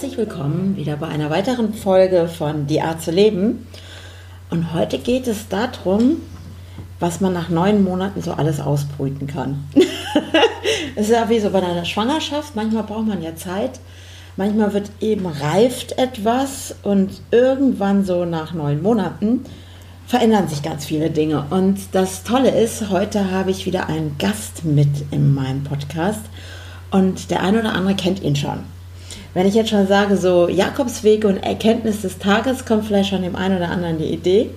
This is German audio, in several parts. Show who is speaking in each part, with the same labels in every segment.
Speaker 1: Herzlich willkommen wieder bei einer weiteren Folge von Die Art zu leben. Und heute geht es darum, was man nach neun Monaten so alles ausbrüten kann. Es ist ja wie so bei einer Schwangerschaft. Manchmal braucht man ja Zeit. Manchmal wird eben reift etwas und irgendwann so nach neun Monaten verändern sich ganz viele Dinge. Und das Tolle ist, heute habe ich wieder einen Gast mit in meinem Podcast und der eine oder andere kennt ihn schon. Wenn ich jetzt schon sage, so Jakobswege und Erkenntnis des Tages, kommt vielleicht schon dem einen oder anderen die Idee.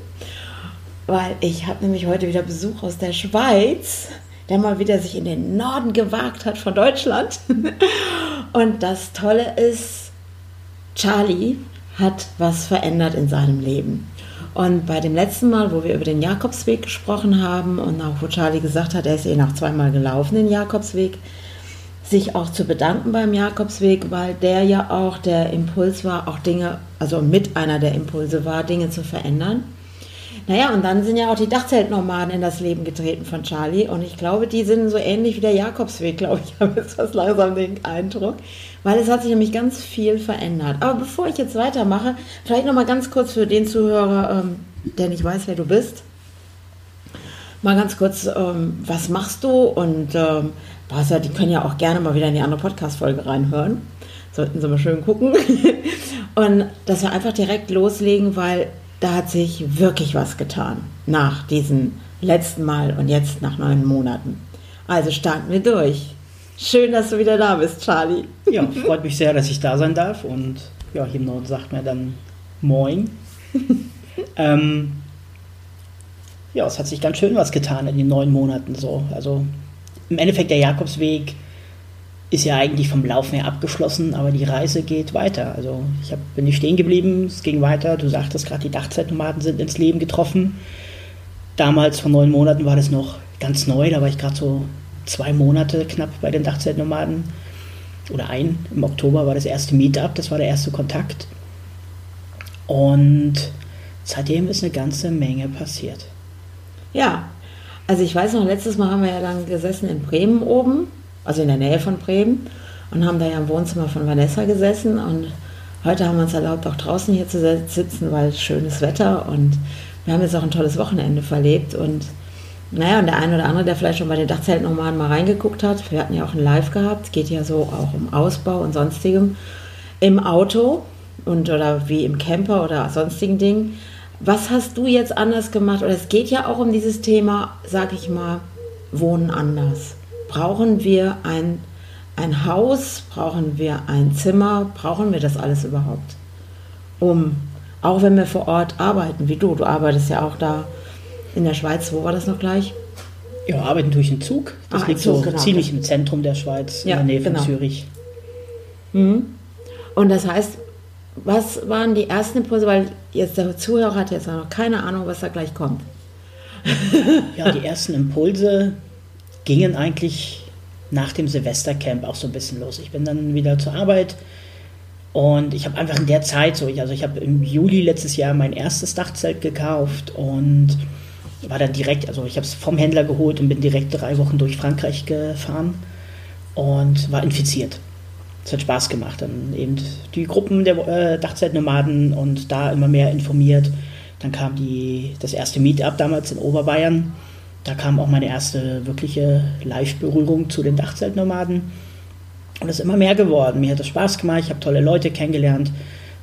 Speaker 1: Weil ich habe nämlich heute wieder Besuch aus der Schweiz, der mal wieder sich in den Norden gewagt hat von Deutschland. Und das Tolle ist, Charlie hat was verändert in seinem Leben. Und bei dem letzten Mal, wo wir über den Jakobsweg gesprochen haben und auch wo Charlie gesagt hat, er ist eh noch zweimal gelaufen, den Jakobsweg, sich auch zu bedanken beim Jakobsweg, weil der ja auch der Impuls war, auch Dinge, also mit einer der Impulse war, Dinge zu verändern. Naja, und dann sind ja auch die Dachzeltnomaden in das Leben getreten von Charlie. Und ich glaube, die sind so ähnlich wie der Jakobsweg, glaube ich, habe jetzt fast langsam den Eindruck. Weil es hat sich nämlich ganz viel verändert. Aber bevor ich jetzt weitermache, vielleicht nochmal ganz kurz für den Zuhörer, ähm, der nicht weiß, wer du bist. Mal ganz kurz, ähm, was machst du? Und ähm, Wasser, die können ja auch gerne mal wieder in die andere Podcast-Folge reinhören. Sollten sie mal schön gucken. Und dass wir einfach direkt loslegen, weil da hat sich wirklich was getan nach diesem letzten Mal und jetzt nach neun Monaten. Also starten wir durch. Schön, dass du wieder da bist, Charlie.
Speaker 2: Ja, freut mich sehr, dass ich da sein darf. Und ja, hier im Norden sagt mir dann Moin. ähm, ja, es hat sich ganz schön was getan in den neun Monaten so. Also im Endeffekt der Jakobsweg ist ja eigentlich vom Laufen her abgeschlossen, aber die Reise geht weiter. Also ich hab, bin nicht stehen geblieben, es ging weiter. Du sagtest gerade, die Dachzeitnomaden sind ins Leben getroffen. Damals vor neun Monaten war das noch ganz neu, da war ich gerade so zwei Monate knapp bei den Dachzeitnomaden. Oder ein, im Oktober war das erste Meetup, das war der erste Kontakt. Und seitdem ist eine ganze Menge passiert.
Speaker 1: Ja, also ich weiß noch, letztes Mal haben wir ja dann gesessen in Bremen oben, also in der Nähe von Bremen, und haben da ja im Wohnzimmer von Vanessa gesessen. Und heute haben wir uns erlaubt, auch draußen hier zu sitzen, weil schönes Wetter und wir haben jetzt auch ein tolles Wochenende verlebt. Und naja, und der eine oder andere, der vielleicht schon bei den Dachzeltnomaden mal reingeguckt hat, wir hatten ja auch ein Live gehabt, geht ja so auch um Ausbau und sonstigem im Auto und oder wie im Camper oder sonstigen Dingen was hast du jetzt anders gemacht? Oder es geht ja auch um dieses Thema, sag ich mal, Wohnen anders. Brauchen wir ein, ein Haus? Brauchen wir ein Zimmer? Brauchen wir das alles überhaupt? Um, auch wenn wir vor Ort arbeiten, wie du, du arbeitest ja auch da in der Schweiz, wo war das noch gleich?
Speaker 2: Ja, arbeiten durch den Zug. Das ah, liegt Zug, so genau. ziemlich im Zentrum der Schweiz, ja, in der Nähe von genau. Zürich.
Speaker 1: Mhm. Und das heißt, was waren die ersten Impulse? Weil jetzt der Zuhörer hat jetzt noch keine Ahnung, was da gleich kommt.
Speaker 2: ja, die ersten Impulse gingen eigentlich nach dem Silvestercamp auch so ein bisschen los. Ich bin dann wieder zur Arbeit und ich habe einfach in der Zeit so, also ich habe im Juli letztes Jahr mein erstes Dachzelt gekauft und war dann direkt, also ich habe es vom Händler geholt und bin direkt drei Wochen durch Frankreich gefahren und war infiziert es hat Spaß gemacht. Dann eben die Gruppen der äh, Dachzeitnomaden und da immer mehr informiert. Dann kam die, das erste Meetup damals in Oberbayern. Da kam auch meine erste wirkliche Live-Berührung zu den Dachzeltnomaden. Und es ist immer mehr geworden. Mir hat es Spaß gemacht, ich habe tolle Leute kennengelernt.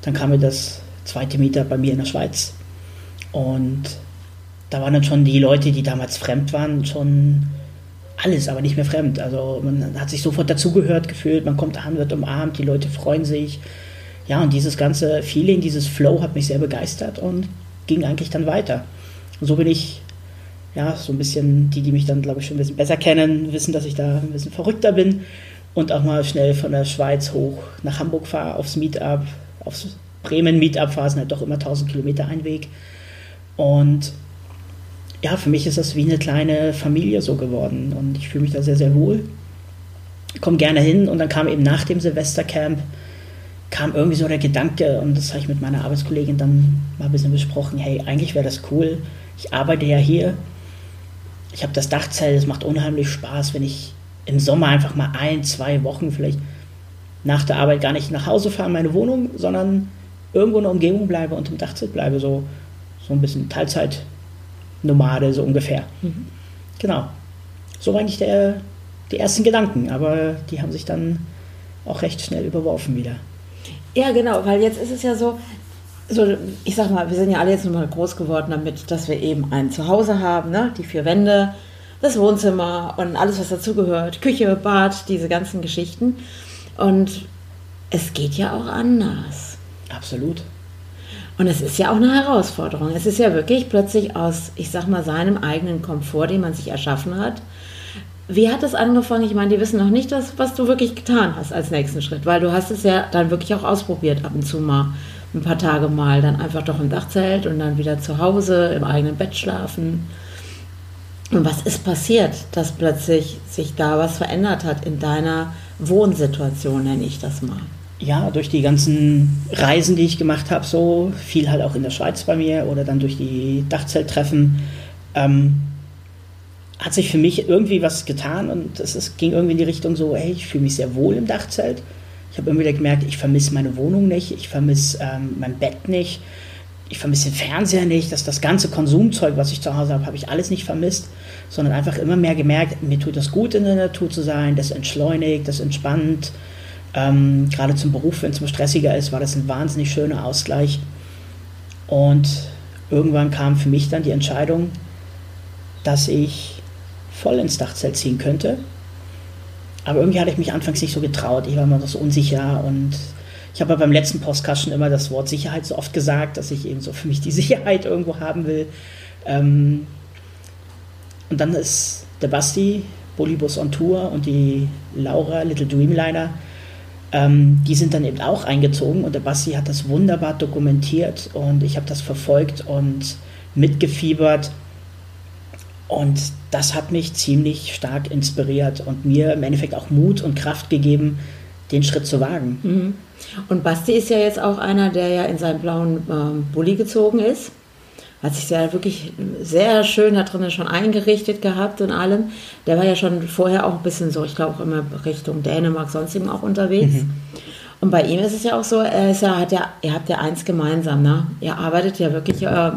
Speaker 2: Dann kam mir das zweite Meetup bei mir in der Schweiz. Und da waren dann schon die Leute, die damals fremd waren, schon alles, aber nicht mehr fremd. Also man hat sich sofort dazugehört gefühlt, man kommt an, wird umarmt, die Leute freuen sich. Ja, und dieses ganze Feeling, dieses Flow hat mich sehr begeistert und ging eigentlich dann weiter. Und so bin ich, ja, so ein bisschen, die, die mich dann, glaube ich, schon ein bisschen besser kennen, wissen, dass ich da ein bisschen verrückter bin und auch mal schnell von der Schweiz hoch nach Hamburg fahre, aufs Meetup, aufs Bremen Meetup sind halt doch immer 1000 Kilometer ein Weg. Und ja, für mich ist das wie eine kleine Familie so geworden und ich fühle mich da sehr, sehr wohl. Komme gerne hin und dann kam eben nach dem Silvestercamp kam irgendwie so der Gedanke und das habe ich mit meiner Arbeitskollegin dann mal ein bisschen besprochen, hey, eigentlich wäre das cool. Ich arbeite ja hier. Ich habe das Dachzelt, es macht unheimlich Spaß, wenn ich im Sommer einfach mal ein, zwei Wochen vielleicht nach der Arbeit gar nicht nach Hause fahre in meine Wohnung, sondern irgendwo in der Umgebung bleibe und im Dachzelt bleibe, so, so ein bisschen Teilzeit-Nomade, so ungefähr. Mhm. Genau. So war eigentlich der, die ersten Gedanken, aber die haben sich dann auch recht schnell überworfen wieder.
Speaker 1: Ja, genau, weil jetzt ist es ja so, so, ich sag mal, wir sind ja alle jetzt nochmal groß geworden damit, dass wir eben ein Zuhause haben, ne? die vier Wände, das Wohnzimmer und alles, was dazugehört, Küche, Bad, diese ganzen Geschichten. Und es geht ja auch anders.
Speaker 2: Absolut.
Speaker 1: Und es ist ja auch eine Herausforderung. Es ist ja wirklich plötzlich aus, ich sag mal, seinem eigenen Komfort, den man sich erschaffen hat. Wie hat es angefangen? Ich meine, die wissen noch nicht, das, was du wirklich getan hast als nächsten Schritt, weil du hast es ja dann wirklich auch ausprobiert, ab und zu mal, ein paar Tage mal, dann einfach doch im Dachzelt und dann wieder zu Hause im eigenen Bett schlafen. Und was ist passiert, dass plötzlich sich da was verändert hat in deiner Wohnsituation, nenne ich das mal?
Speaker 2: Ja, durch die ganzen Reisen, die ich gemacht habe, so viel halt auch in der Schweiz bei mir oder dann durch die Dachzelttreffen, ähm, hat sich für mich irgendwie was getan und es, ging irgendwie in die Richtung so, hey, ich fühle mich sehr wohl im Dachzelt. Ich habe immer wieder gemerkt, ich vermisse meine Wohnung nicht, ich vermisse ähm, mein Bett nicht, ich vermisse den Fernseher nicht, dass das ganze Konsumzeug, was ich zu Hause habe, habe ich alles nicht vermisst, sondern einfach immer mehr gemerkt, mir tut das gut in der Natur zu sein, das entschleunigt, das entspannt. Ähm, gerade zum Beruf, wenn es mal stressiger ist, war das ein wahnsinnig schöner Ausgleich. Und irgendwann kam für mich dann die Entscheidung, dass ich voll ins Dachzelt ziehen könnte. Aber irgendwie hatte ich mich anfangs nicht so getraut. Ich war immer noch so unsicher und ich habe beim letzten Podcast schon immer das Wort Sicherheit so oft gesagt, dass ich eben so für mich die Sicherheit irgendwo haben will. Ähm, und dann ist der Basti, Bolibus on Tour und die Laura, Little Dreamliner, ähm, die sind dann eben auch eingezogen und der Basti hat das wunderbar dokumentiert und ich habe das verfolgt und mitgefiebert. Und das hat mich ziemlich stark inspiriert und mir im Endeffekt auch Mut und Kraft gegeben, den Schritt zu wagen.
Speaker 1: Mhm. Und Basti ist ja jetzt auch einer, der ja in seinen blauen ähm, Bulli gezogen ist. Hat sich ja wirklich sehr schön da drinnen schon eingerichtet gehabt und allem. Der war ja schon vorher auch ein bisschen so, ich glaube auch immer Richtung Dänemark, sonstigem auch unterwegs. Mhm. Und bei ihm ist es ja auch so, er ist ja, hat ja, ihr habt ja eins gemeinsam, ne? Ihr arbeitet ja wirklich äh,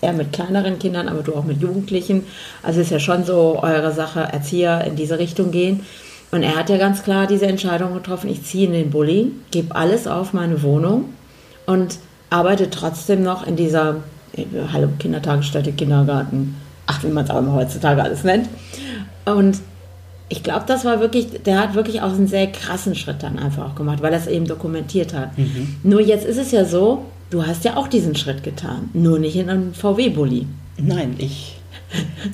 Speaker 1: eher mit kleineren Kindern, aber du auch mit Jugendlichen. Also ist ja schon so eure Sache, Erzieher in diese Richtung gehen. Und er hat ja ganz klar diese Entscheidung getroffen, ich ziehe in den Bulli, gebe alles auf meine Wohnung und arbeite trotzdem noch in dieser Hallo Kindertagesstätte, Kindergarten, ach, wie man es auch immer heutzutage alles nennt. Und ich glaube, das war wirklich, der hat wirklich auch einen sehr krassen Schritt dann einfach auch gemacht, weil er es eben dokumentiert hat. Mhm. Nur jetzt ist es ja so, du hast ja auch diesen Schritt getan, nur nicht in einem VW-Bulli.
Speaker 2: Nein, ich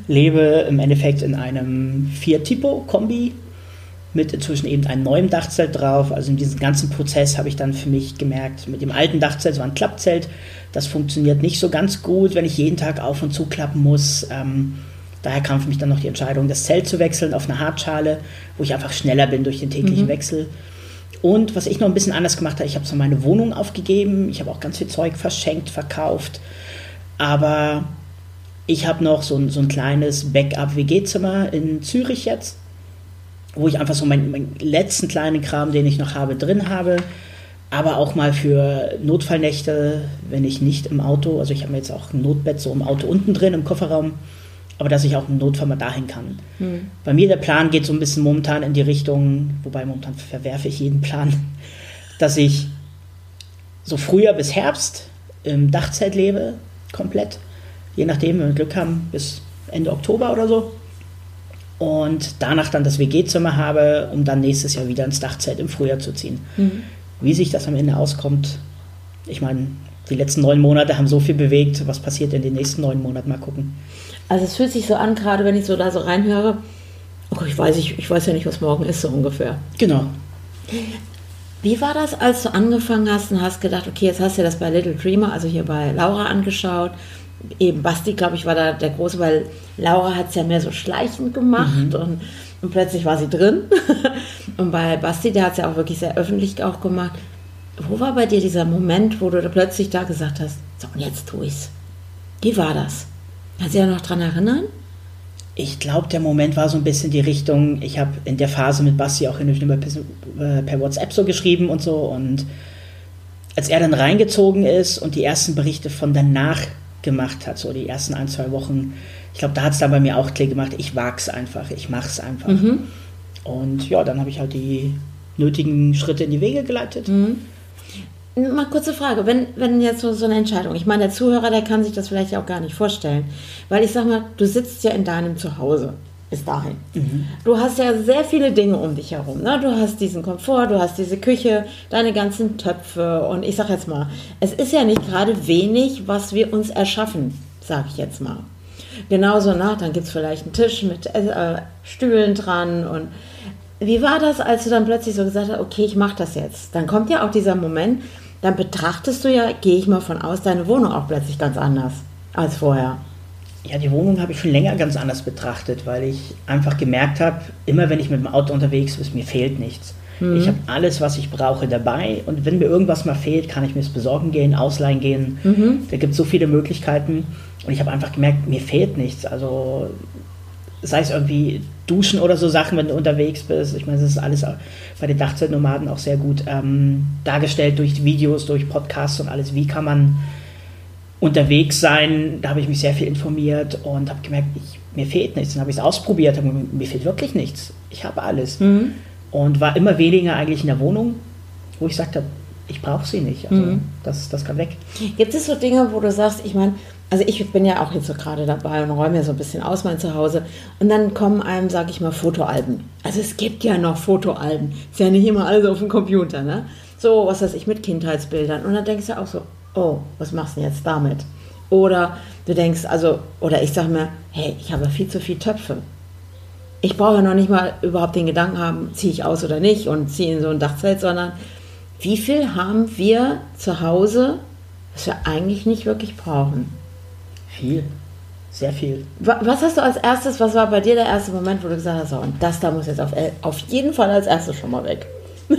Speaker 2: lebe im Endeffekt in einem Fiat-Tipo-Kombi mit inzwischen eben einem neuen Dachzelt drauf. Also in diesem ganzen Prozess habe ich dann für mich gemerkt, mit dem alten Dachzelt, war ein Klappzelt, das funktioniert nicht so ganz gut, wenn ich jeden Tag auf und zu klappen muss. Ähm, daher kam für mich dann noch die Entscheidung, das Zelt zu wechseln auf eine Hartschale, wo ich einfach schneller bin durch den täglichen mhm. Wechsel. Und was ich noch ein bisschen anders gemacht habe, ich habe so meine Wohnung aufgegeben, ich habe auch ganz viel Zeug verschenkt, verkauft, aber ich habe noch so ein, so ein kleines Backup-WG-Zimmer in Zürich jetzt wo ich einfach so meinen, meinen letzten kleinen Kram, den ich noch habe, drin habe. Aber auch mal für Notfallnächte, wenn ich nicht im Auto, also ich habe mir jetzt auch ein Notbett so im Auto unten drin, im Kofferraum, aber dass ich auch im Notfall mal dahin kann. Mhm. Bei mir der Plan geht so ein bisschen momentan in die Richtung, wobei momentan verwerfe ich jeden Plan, dass ich so früher bis Herbst im Dachzelt lebe, komplett. Je nachdem, wenn wir Glück haben, bis Ende Oktober oder so und danach dann das WG-Zimmer habe, um dann nächstes Jahr wieder ins Dachzelt im Frühjahr zu ziehen. Mhm. Wie sich das am Ende auskommt, ich meine, die letzten neun Monate haben so viel bewegt, was passiert in den nächsten neun Monaten, mal gucken.
Speaker 1: Also es fühlt sich so an, gerade wenn ich so da so reinhöre, okay, ich weiß, ich, ich weiß ja nicht, was morgen ist, so ungefähr.
Speaker 2: Genau.
Speaker 1: Wie war das, als du angefangen hast und hast gedacht, okay, jetzt hast du das bei Little Dreamer, also hier bei Laura angeschaut. Eben Basti, glaube ich, war da der Große, weil Laura hat es ja mehr so schleichend gemacht mhm. und, und plötzlich war sie drin. und bei Basti, der hat es ja auch wirklich sehr öffentlich auch gemacht. Wo war bei dir dieser Moment, wo du da plötzlich da gesagt hast, so und jetzt tue ich's? Wie war das? Kannst du dich ja noch dran erinnern?
Speaker 2: Ich glaube, der Moment war so ein bisschen die Richtung, ich habe in der Phase mit Basti auch hin und wieder per, per WhatsApp so geschrieben und so. Und als er dann reingezogen ist und die ersten Berichte von danach gemacht hat, so die ersten ein, zwei Wochen, ich glaube, da hat es dann bei mir auch Klick gemacht, ich wag's einfach, ich mach's einfach. Mhm. Und ja, dann habe ich halt die nötigen Schritte in die Wege geleitet. Mhm.
Speaker 1: Mal kurze Frage, wenn, wenn jetzt so, so eine Entscheidung, ich meine, der Zuhörer, der kann sich das vielleicht auch gar nicht vorstellen, weil ich sag mal, du sitzt ja in deinem Zuhause bis dahin. Mhm. Du hast ja sehr viele Dinge um dich herum. Ne? Du hast diesen Komfort, du hast diese Küche, deine ganzen Töpfe und ich sag jetzt mal, es ist ja nicht gerade wenig, was wir uns erschaffen, sag ich jetzt mal. Genauso, na, dann gibt es vielleicht einen Tisch mit äh, Stühlen dran und wie war das, als du dann plötzlich so gesagt hast, okay, ich mache das jetzt? Dann kommt ja auch dieser Moment, dann betrachtest du ja, gehe ich mal von aus, deine Wohnung auch plötzlich ganz anders als vorher.
Speaker 2: Ja, die Wohnung habe ich schon länger ganz anders betrachtet, weil ich einfach gemerkt habe, immer wenn ich mit dem Auto unterwegs bin, mir fehlt nichts. Mhm. Ich habe alles, was ich brauche, dabei und wenn mir irgendwas mal fehlt, kann ich mir es besorgen gehen, ausleihen gehen. Mhm. Da gibt es so viele Möglichkeiten und ich habe einfach gemerkt, mir fehlt nichts. Also sei es irgendwie Duschen oder so Sachen, wenn du unterwegs bist. Ich meine, das ist alles bei den Dachzeltnomaden auch sehr gut ähm, dargestellt durch Videos, durch Podcasts und alles. Wie kann man unterwegs sein? Da habe ich mich sehr viel informiert und habe gemerkt, ich, mir fehlt nichts. Dann habe ich es ausprobiert, hab, mir fehlt wirklich nichts. Ich habe alles. Mhm. Und war immer weniger eigentlich in der Wohnung, wo ich sagte, ich brauche sie nicht. Also mhm. das, das kann weg.
Speaker 1: Gibt es so Dinge, wo du sagst, ich meine, also ich bin ja auch jetzt so gerade dabei und räume ja so ein bisschen aus mein Zuhause. Und dann kommen einem, sage ich mal, Fotoalben. Also es gibt ja noch Fotoalben. Ist ja nicht immer alles auf dem Computer, ne? So, was weiß ich, mit Kindheitsbildern. Und dann denkst du auch so, oh, was machst du denn jetzt damit? Oder du denkst, also, oder ich sage mir, hey, ich habe viel zu viele Töpfe. Ich brauche ja noch nicht mal überhaupt den Gedanken haben, ziehe ich aus oder nicht und ziehe in so ein Dachzelt, sondern wie viel haben wir zu Hause, was wir eigentlich nicht wirklich brauchen?
Speaker 2: Viel. Sehr viel.
Speaker 1: Was hast du als erstes, was war bei dir der erste Moment, wo du gesagt hast, oh, und das da muss jetzt auf, auf jeden Fall als erstes schon mal weg?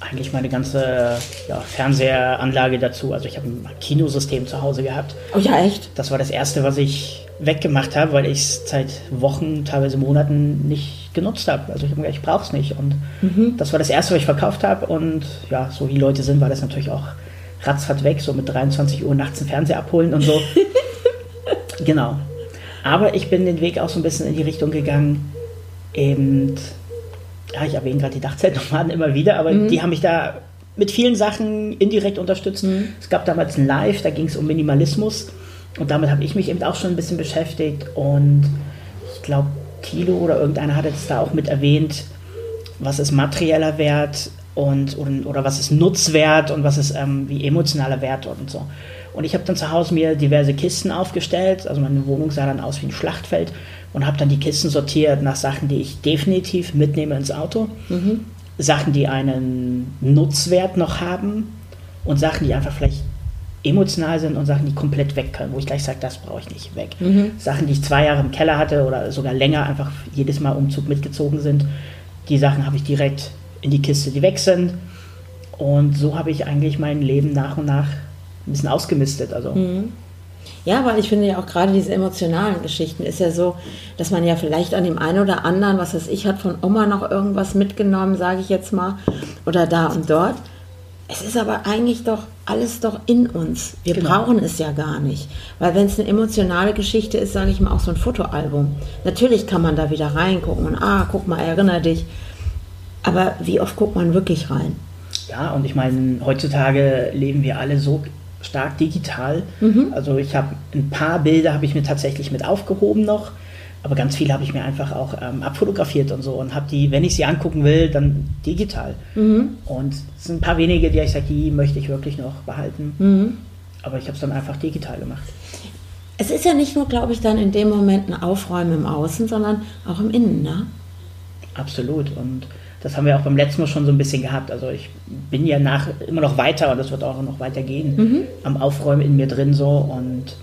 Speaker 2: Eigentlich meine ganze ja, Fernsehanlage dazu. Also ich habe ein Kinosystem zu Hause gehabt.
Speaker 1: Oh ja, echt?
Speaker 2: Das war das erste, was ich weggemacht habe, weil ich es seit Wochen, teilweise Monaten nicht genutzt habe. Also ich habe gedacht, ich brauche es nicht. Und mhm. das war das erste, was ich verkauft habe. Und ja, so wie Leute sind, war das natürlich auch ratzfatz weg, so mit 23 Uhr nachts einen Fernseher abholen und so. genau. Aber ich bin den Weg auch so ein bisschen in die Richtung gegangen, eben, ja, ich erwähne gerade die Dachzeltnomaden immer wieder, aber mhm. die haben mich da mit vielen Sachen indirekt unterstützt. Mhm. Es gab damals ein Live, da ging es um Minimalismus und damit habe ich mich eben auch schon ein bisschen beschäftigt und ich glaube, Thilo oder irgendeiner hat jetzt da auch mit erwähnt, was ist materieller Wert, und, und oder was ist Nutzwert und was ist ähm, wie emotionaler Wert und so. Und ich habe dann zu Hause mir diverse Kisten aufgestellt, also meine Wohnung sah dann aus wie ein Schlachtfeld und habe dann die Kisten sortiert nach Sachen, die ich definitiv mitnehme ins Auto, mhm. Sachen, die einen Nutzwert noch haben und Sachen, die einfach vielleicht emotional sind und Sachen, die komplett weg können, wo ich gleich sage, das brauche ich nicht weg. Mhm. Sachen, die ich zwei Jahre im Keller hatte oder sogar länger einfach jedes Mal Umzug mitgezogen sind, die Sachen habe ich direkt in die Kiste, die weg sind. Und so habe ich eigentlich mein Leben nach und nach ein bisschen ausgemistet. Also. Mhm.
Speaker 1: Ja, weil ich finde ja auch gerade diese emotionalen Geschichten ist ja so, dass man ja vielleicht an dem einen oder anderen, was weiß ich, hat von Oma noch irgendwas mitgenommen, sage ich jetzt mal, oder da und dort. Es ist aber eigentlich doch alles doch in uns. Wir genau. brauchen es ja gar nicht. Weil wenn es eine emotionale Geschichte ist, sage ich mal auch so ein Fotoalbum. Natürlich kann man da wieder reingucken und ah, guck mal, erinnere dich. Aber wie oft guckt man wirklich rein?
Speaker 2: Ja, und ich meine, heutzutage leben wir alle so stark digital. Mhm. Also ich habe ein paar Bilder habe ich mir tatsächlich mit aufgehoben noch, aber ganz viele habe ich mir einfach auch ähm, abfotografiert und so und habe die, wenn ich sie angucken will, dann digital. Mhm. Und es sind ein paar wenige, die ich sage, die möchte ich wirklich noch behalten. Mhm. Aber ich habe es dann einfach digital gemacht.
Speaker 1: Es ist ja nicht nur, glaube ich, dann in dem Moment ein Aufräumen im Außen, sondern auch im Innen, ne?
Speaker 2: Absolut. Und das haben wir auch beim letzten Mal schon so ein bisschen gehabt. Also ich bin ja nach immer noch weiter und das wird auch noch weitergehen mhm. am Aufräumen in mir drin so und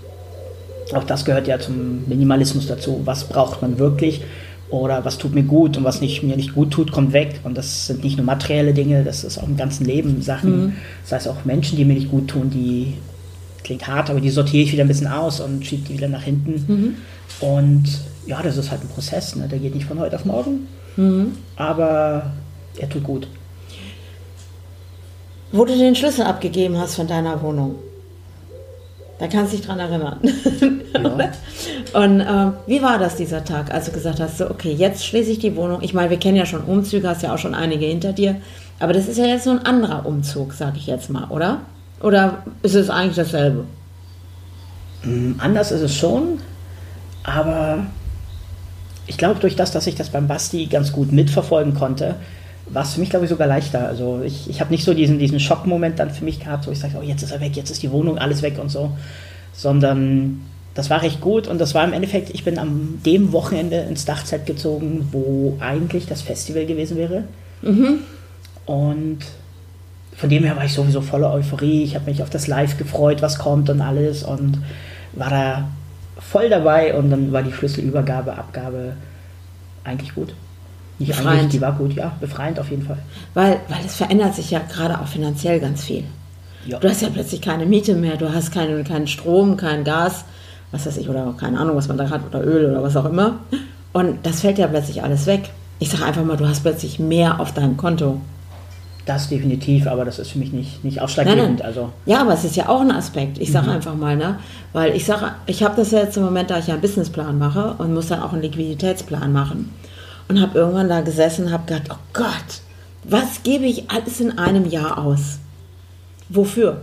Speaker 2: auch das gehört ja zum Minimalismus dazu. Was braucht man wirklich oder was tut mir gut und was nicht, mir nicht gut tut, kommt weg. Und das sind nicht nur materielle Dinge, das ist auch im ganzen Leben Sachen. Mhm. Das heißt auch Menschen, die mir nicht gut tun, die klingt hart, aber die sortiere ich wieder ein bisschen aus und schiebe die wieder nach hinten. Mhm. Und ja, das ist halt ein Prozess, ne? der geht nicht von heute auf morgen. Mhm. Aber er tut gut.
Speaker 1: Wo du den Schlüssel abgegeben hast von deiner Wohnung. Da kannst du dich dran erinnern. Ja. Und äh, wie war das dieser Tag, als du gesagt hast, so, okay, jetzt schließe ich die Wohnung. Ich meine, wir kennen ja schon Umzüge, hast ja auch schon einige hinter dir. Aber das ist ja jetzt so ein anderer Umzug, sag ich jetzt mal, oder? Oder ist es eigentlich dasselbe?
Speaker 2: Mm, anders ist es schon, aber ich glaube, durch das, dass ich das beim Basti ganz gut mitverfolgen konnte, war es für mich, glaube ich, sogar leichter. Also ich, ich habe nicht so diesen, diesen Schockmoment dann für mich gehabt, wo ich sage, oh, jetzt ist er weg, jetzt ist die Wohnung, alles weg und so. Sondern das war recht gut und das war im Endeffekt, ich bin am dem Wochenende ins Dachzelt gezogen, wo eigentlich das Festival gewesen wäre. Mhm. Und von dem her war ich sowieso voller Euphorie. Ich habe mich auf das Live gefreut, was kommt und alles und war da voll dabei und dann war die Schlüsselübergabe, Abgabe eigentlich gut. Nicht befreiend. eigentlich, die war gut, ja, befreiend auf jeden Fall.
Speaker 1: Weil, weil es verändert sich ja gerade auch finanziell ganz viel. Ja. Du hast ja plötzlich keine Miete mehr, du hast keinen, keinen Strom, kein Gas, was weiß ich, oder keine Ahnung, was man da hat, oder Öl oder was auch immer. Und das fällt ja plötzlich alles weg. Ich sage einfach mal, du hast plötzlich mehr auf deinem Konto.
Speaker 2: Das definitiv, aber das ist für mich nicht, nicht ausschlaggebend. Also.
Speaker 1: Ja, aber es ist ja auch ein Aspekt. Ich sage mhm. einfach mal, ne? weil ich sage, ich habe das ja jetzt im Moment, da ich ja einen Businessplan mache und muss dann auch einen Liquiditätsplan machen und habe irgendwann da gesessen und habe gedacht, oh Gott, was gebe ich alles in einem Jahr aus? Wofür?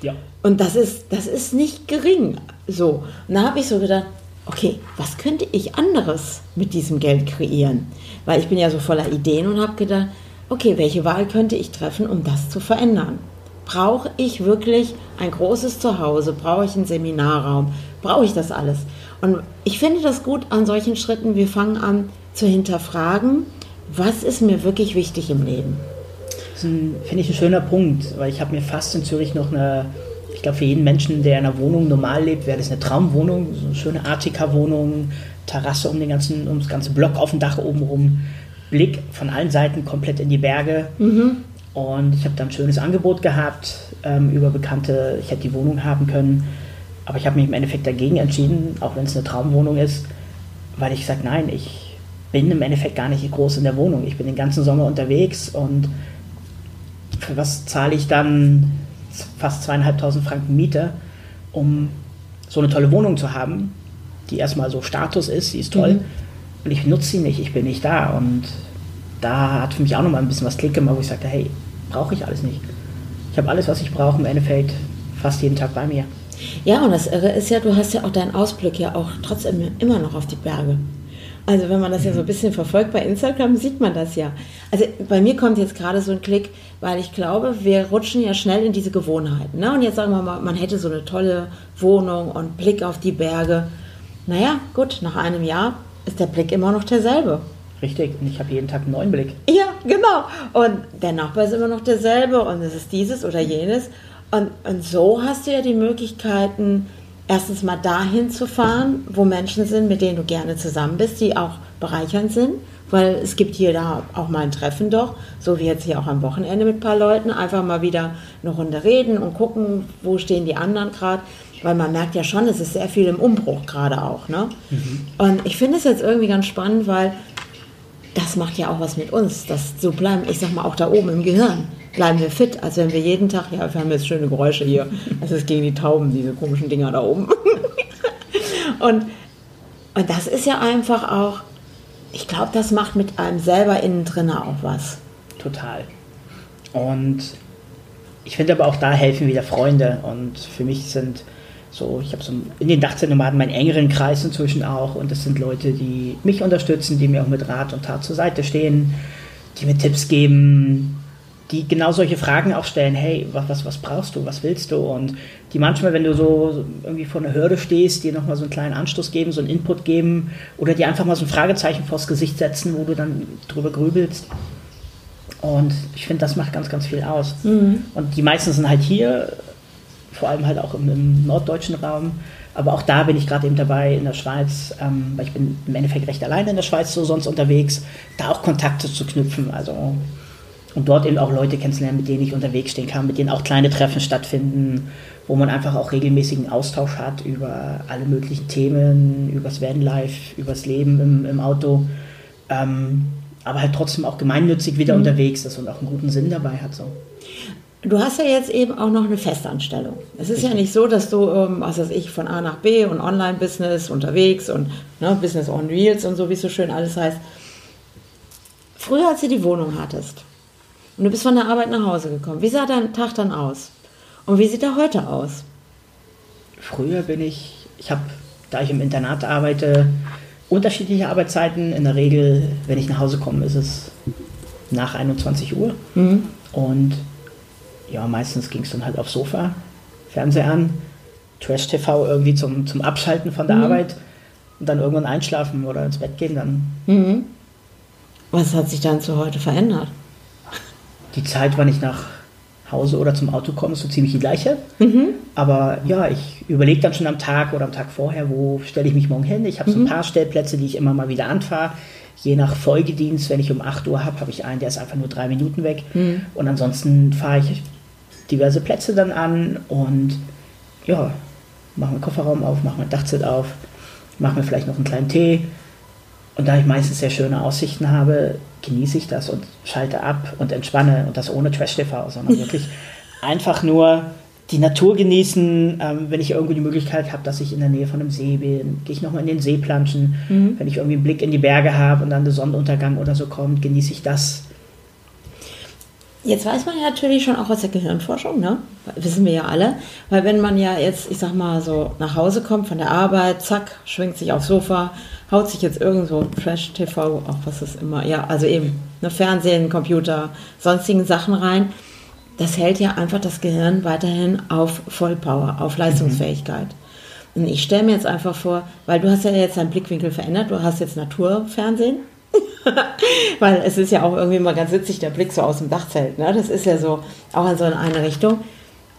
Speaker 1: Ja. Und das ist, das ist nicht gering. So. Und da habe ich so gedacht, okay, was könnte ich anderes mit diesem Geld kreieren? Weil ich bin ja so voller Ideen und habe gedacht, okay, welche Wahl könnte ich treffen, um das zu verändern? Brauche ich wirklich ein großes Zuhause? Brauche ich einen Seminarraum? Brauche ich das alles? Und ich finde das gut an solchen Schritten. Wir fangen an, zu hinterfragen, was ist mir wirklich wichtig im Leben.
Speaker 2: Das finde ich ein schöner Punkt, weil ich habe mir fast in Zürich noch eine, ich glaube für jeden Menschen, der in einer Wohnung normal lebt, wäre das eine Traumwohnung, so eine schöne Artika-Wohnung, Terrasse um den ganzen, um das ganze Block auf dem Dach oben rum, Blick von allen Seiten komplett in die Berge. Mhm. Und ich habe dann ein schönes Angebot gehabt ähm, über Bekannte, ich hätte die Wohnung haben können. Aber ich habe mich im Endeffekt dagegen entschieden, auch wenn es eine Traumwohnung ist, weil ich sage, nein, ich bin im Endeffekt gar nicht groß in der Wohnung. Ich bin den ganzen Sommer unterwegs und für was zahle ich dann fast zweieinhalbtausend Franken Miete, um so eine tolle Wohnung zu haben, die erstmal so Status ist, sie ist toll. Mhm. Und ich nutze sie nicht, ich bin nicht da. Und da hat für mich auch nochmal ein bisschen was Klick gemacht, wo ich sagte, hey, brauche ich alles nicht. Ich habe alles, was ich brauche, im Endeffekt fast jeden Tag bei mir.
Speaker 1: Ja, und das Irre ist ja, du hast ja auch deinen Ausblick ja auch trotzdem immer noch auf die Berge. Also wenn man das ja so ein bisschen verfolgt bei Instagram, sieht man das ja. Also bei mir kommt jetzt gerade so ein Klick, weil ich glaube, wir rutschen ja schnell in diese Gewohnheiten. Ne? Und jetzt sagen wir mal, man hätte so eine tolle Wohnung und Blick auf die Berge. Naja, gut, nach einem Jahr ist der Blick immer noch derselbe.
Speaker 2: Richtig, und ich habe jeden Tag einen neuen Blick.
Speaker 1: Ja, genau. Und der Nachbar ist immer noch derselbe und es ist dieses oder jenes. Und, und so hast du ja die Möglichkeiten, erstens mal dahin zu fahren, wo Menschen sind, mit denen du gerne zusammen bist, die auch bereichernd sind, weil es gibt hier da auch mal ein Treffen doch, so wie jetzt hier auch am Wochenende mit ein paar Leuten, einfach mal wieder eine Runde reden und gucken, wo stehen die anderen gerade, weil man merkt ja schon, es ist sehr viel im Umbruch gerade auch. Ne? Mhm. Und ich finde es jetzt irgendwie ganz spannend, weil das macht ja auch was mit uns, das so bleiben, ich sag mal auch da oben im Gehirn bleiben wir fit, als wenn wir jeden Tag, ja, wir haben jetzt schöne Geräusche hier. Das ist gegen die Tauben, diese komischen Dinger da oben. und, und das ist ja einfach auch, ich glaube, das macht mit einem selber innen drin auch was.
Speaker 2: Total. Und ich finde aber auch da helfen wieder Freunde. Und für mich sind so, ich habe so in den Dachzeltnomaden meinen engeren Kreis inzwischen auch. Und das sind Leute, die mich unterstützen, die mir auch mit Rat und Tat zur Seite stehen, die mir Tipps geben, die genau solche Fragen auch stellen, hey, was, was, was brauchst du, was willst du? Und die manchmal, wenn du so irgendwie vor einer Hürde stehst, dir nochmal so einen kleinen Anstoß geben, so einen Input geben oder dir einfach mal so ein Fragezeichen vors Gesicht setzen, wo du dann drüber grübelst. Und ich finde, das macht ganz, ganz viel aus. Mhm. Und die meisten sind halt hier, vor allem halt auch im, im norddeutschen Raum. Aber auch da bin ich gerade eben dabei in der Schweiz, ähm, weil ich bin im Endeffekt recht alleine in der Schweiz so sonst unterwegs, da auch Kontakte zu knüpfen. Also und dort eben auch Leute kennenzulernen, mit denen ich unterwegs stehen kann, mit denen auch kleine Treffen stattfinden, wo man einfach auch regelmäßigen Austausch hat über alle möglichen Themen, übers Vanlife, übers Leben im, im Auto. Ähm, aber halt trotzdem auch gemeinnützig wieder mhm. unterwegs ist und auch einen guten Sinn dabei hat. So.
Speaker 1: Du hast ja jetzt eben auch noch eine Festanstellung. Es ist Richtig. ja nicht so, dass du, ähm, was weiß ich, von A nach B und Online-Business unterwegs und ne, Business on Wheels und so, wie es so schön alles heißt. Früher, als du die Wohnung hattest und du bist von der Arbeit nach Hause gekommen, wie sah dein Tag dann aus? Und wie sieht er heute aus?
Speaker 2: Früher bin ich, ich habe, da ich im Internat arbeite, unterschiedliche Arbeitszeiten. In der Regel, wenn ich nach Hause komme, ist es nach 21 Uhr. Mhm. Und ja, meistens ging es dann halt aufs Sofa, Fernseher an, Trash-TV irgendwie zum, zum Abschalten von der mhm. Arbeit und dann irgendwann einschlafen oder ins Bett gehen dann. Mhm.
Speaker 1: Was hat sich dann zu heute verändert?
Speaker 2: Die Zeit, wann ich nach Hause oder zum Auto komme, ist so ziemlich die gleiche. Mhm. Aber ja, ich überlege dann schon am Tag oder am Tag vorher, wo stelle ich mich morgen hin. Ich habe so ein mhm. paar Stellplätze, die ich immer mal wieder anfahre. Je nach Folgedienst, wenn ich um 8 Uhr habe, habe ich einen, der ist einfach nur drei Minuten weg. Mhm. Und ansonsten fahre ich diverse Plätze dann an und ja, mache meinen Kofferraum auf, mache mein Dachzelt auf, mache mir vielleicht noch einen kleinen Tee. Und da ich meistens sehr schöne Aussichten habe, genieße ich das und schalte ab und entspanne und das ohne Trash-TV, sondern wirklich einfach nur die Natur genießen. Ähm, wenn ich irgendwo die Möglichkeit habe, dass ich in der Nähe von einem See bin, gehe ich nochmal in den See planschen. Mhm. Wenn ich irgendwie einen Blick in die Berge habe und dann der Sonnenuntergang oder so kommt, genieße ich das.
Speaker 1: Jetzt weiß man ja natürlich schon auch aus der Gehirnforschung, ne? Wissen wir ja alle. Weil wenn man ja jetzt, ich sag mal, so nach Hause kommt von der Arbeit, zack, schwingt sich aufs Sofa, haut sich jetzt irgendwo Trash-TV, auch was ist immer, ja, also eben, ne, Fernsehen, Computer, sonstigen Sachen rein. Das hält ja einfach das Gehirn weiterhin auf Vollpower, auf Leistungsfähigkeit. Mhm. Und ich stelle mir jetzt einfach vor, weil du hast ja jetzt deinen Blickwinkel verändert, du hast jetzt Naturfernsehen. weil es ist ja auch irgendwie mal ganz witzig, der Blick so aus dem Dachzelt. Ne? Das ist ja so auch in so eine Richtung.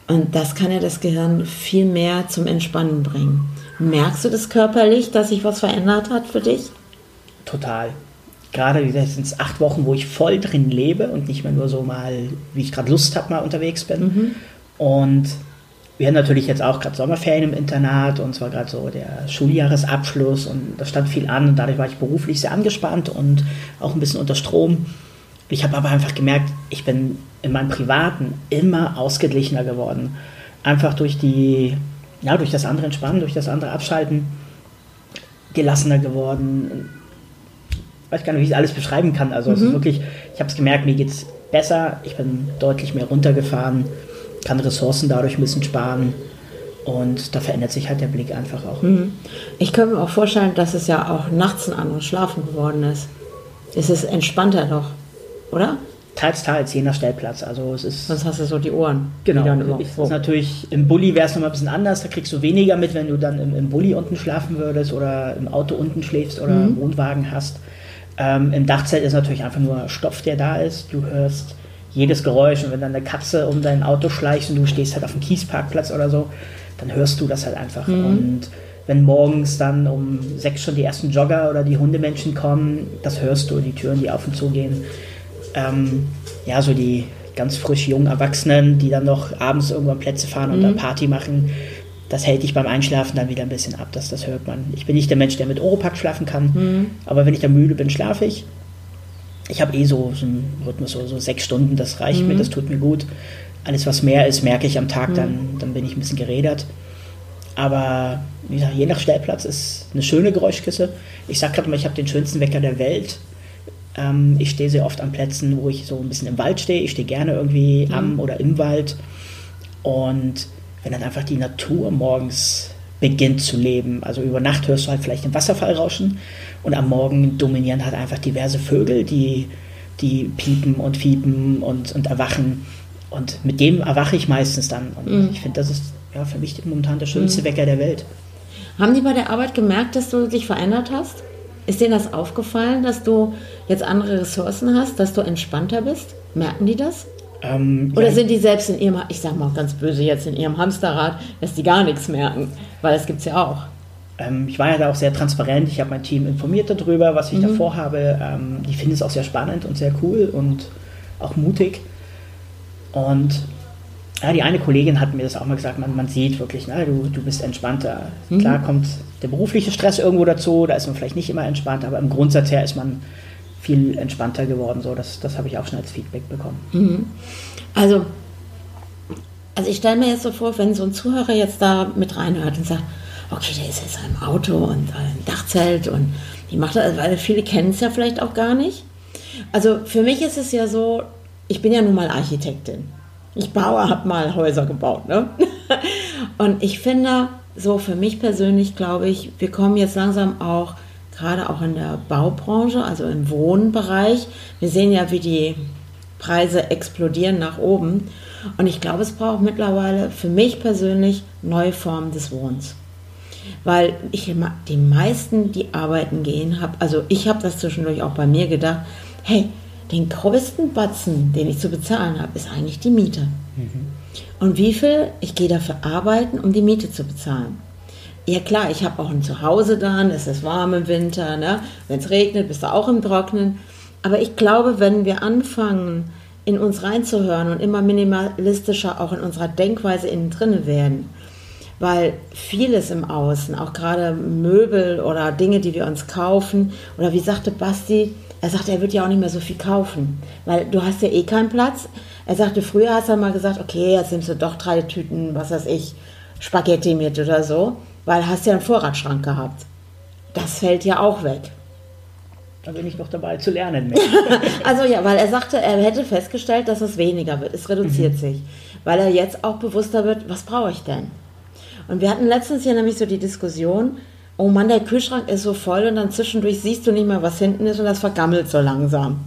Speaker 1: Und das kann ja das Gehirn viel mehr zum Entspannen bringen. Merkst du das körperlich, dass sich was verändert hat für dich?
Speaker 2: Total. Gerade sind es acht Wochen, wo ich voll drin lebe und nicht mehr nur so mal, wie ich gerade Lust habe, mal unterwegs bin. Mhm. Und wir haben natürlich jetzt auch gerade Sommerferien im Internat und zwar gerade so der Schuljahresabschluss und da stand viel an und dadurch war ich beruflich sehr angespannt und auch ein bisschen unter Strom. Ich habe aber einfach gemerkt, ich bin in meinem Privaten immer ausgeglichener geworden. Einfach durch die ja, durch das andere Entspannen, durch das andere Abschalten gelassener geworden. Ich weiß gar nicht, wie ich es alles beschreiben kann. Also mhm. es ist mhm. wirklich, ich habe es gemerkt, mir geht es besser, ich bin deutlich mehr runtergefahren, kann Ressourcen dadurch ein bisschen sparen. Und da verändert sich halt der Blick einfach auch. Mhm.
Speaker 1: Ich könnte mir auch vorstellen, dass es ja auch nachts ein anderes Schlafen geworden ist. Es ist entspannter doch, oder?
Speaker 2: Teils, teils, je nach Stellplatz. Also es ist.
Speaker 1: Sonst hast du so die Ohren.
Speaker 2: Genau. Die ist natürlich im Bulli wäre es nochmal ein bisschen anders. Da kriegst du weniger mit, wenn du dann im, im Bulli unten schlafen würdest oder im Auto unten schläfst oder mhm. Wohnwagen hast. Ähm, Im Dachzelt ist natürlich einfach nur Stoff, der da ist. Du hörst jedes Geräusch und wenn dann eine Katze um dein Auto schleicht und du stehst halt auf dem Kiesparkplatz oder so, dann hörst du das halt einfach. Mhm. Und wenn morgens dann um sechs schon die ersten Jogger oder die Hundemenschen kommen, das hörst du, die Türen, die auf und zu gehen ähm, ja, so die ganz frisch jungen Erwachsenen, die dann noch abends irgendwann Plätze fahren und mhm. dann Party machen, das hält dich beim Einschlafen dann wieder ein bisschen ab, das, das hört man. Ich bin nicht der Mensch, der mit Oropack schlafen kann, mhm. aber wenn ich da müde bin, schlafe ich. Ich habe eh so, so einen Rhythmus, so, so sechs Stunden, das reicht mhm. mir, das tut mir gut. Alles, was mehr ist, merke ich am Tag, mhm. dann, dann bin ich ein bisschen gerädert. Aber wie gesagt, je nach Stellplatz ist eine schöne Geräuschküsse. Ich sage gerade mal, ich habe den schönsten Wecker der Welt. Ähm, ich stehe sehr oft an Plätzen, wo ich so ein bisschen im Wald stehe. Ich stehe gerne irgendwie mhm. am oder im Wald. Und wenn dann einfach die Natur morgens beginnt zu leben, also über Nacht hörst du halt vielleicht den Wasserfall rauschen und am Morgen dominieren halt einfach diverse Vögel, die, die piepen und fiepen und, und erwachen. Und mit dem erwache ich meistens dann. Und mhm. ich finde, das ist ja, für mich momentan der schönste mhm. Wecker der Welt.
Speaker 1: Haben die bei der Arbeit gemerkt, dass du dich verändert hast? Ist dir das aufgefallen, dass du jetzt andere Ressourcen hast, dass du entspannter bist? Merken die das?
Speaker 2: Ähm,
Speaker 1: Oder sind die selbst in ihrem, ich sag mal ganz böse jetzt, in ihrem Hamsterrad, dass die gar nichts merken? Weil das gibt es ja auch.
Speaker 2: ähm, ich war ja da auch sehr transparent. Ich habe mein Team informiert darüber, was ich
Speaker 1: Mhm.
Speaker 2: da vorhabe. Ähm, die finden es auch sehr spannend und sehr cool und auch mutig. Und ja, die eine Kollegin hat mir das auch mal gesagt, man, man sieht wirklich, na, du, du bist entspannter.
Speaker 1: Mhm.
Speaker 2: Klar kommt der berufliche Stress irgendwo dazu, da ist man vielleicht nicht immer entspannt, aber im Grundsatz her ist man viel entspannter geworden. So, das, das habe ich auch schon als Feedback bekommen.
Speaker 1: Also, also ich stelle mir jetzt so vor, wenn so ein Zuhörer jetzt da mit reinhört und sagt, okay, der ist jetzt im Auto und äh, im Dachzelt und wie macht er, weil viele kennen es ja vielleicht auch gar nicht. Also für mich ist es ja so, ich bin ja nun mal Architektin. Ich baue, habe mal Häuser gebaut, ne? Und ich finde, so für mich persönlich glaube ich, wir kommen jetzt langsam auch, gerade auch in der Baubranche, also im Wohnbereich. Wir sehen ja, wie die Preise explodieren nach oben. Und ich glaube, es braucht mittlerweile für mich persönlich neue Formen des Wohnens. Weil ich immer, die meisten, die arbeiten gehen, habe, also ich habe das zwischendurch auch bei mir gedacht, hey, den größten Batzen, den ich zu bezahlen habe, ist eigentlich die Miete. Und wie viel? Ich gehe dafür arbeiten, um die Miete zu bezahlen. Ja klar, ich habe auch ein Zuhause dann, es ist warm im Winter, ne? wenn es regnet, bist du auch im Trocknen. Aber ich glaube, wenn wir anfangen, in uns reinzuhören und immer minimalistischer auch in unserer Denkweise innen drin werden, weil vieles im Außen, auch gerade Möbel oder Dinge, die wir uns kaufen, oder wie sagte Basti, er sagte, er wird ja auch nicht mehr so viel kaufen, weil du hast ja eh keinen Platz. Er sagte, früher hast du mal gesagt, okay, jetzt nimmst du doch drei Tüten, was weiß ich, Spaghetti mit oder so, weil hast ja einen Vorratsschrank gehabt. Das fällt ja auch weg.
Speaker 2: Da bin ich noch dabei zu lernen.
Speaker 1: Also ja, weil er sagte, er hätte festgestellt, dass es weniger wird. Es reduziert sich. Weil er jetzt auch bewusster wird, was brauche ich denn? Und wir hatten letztens hier nämlich so die Diskussion, oh Mann, der Kühlschrank ist so voll und dann zwischendurch siehst du nicht mehr, was hinten ist und das vergammelt so langsam.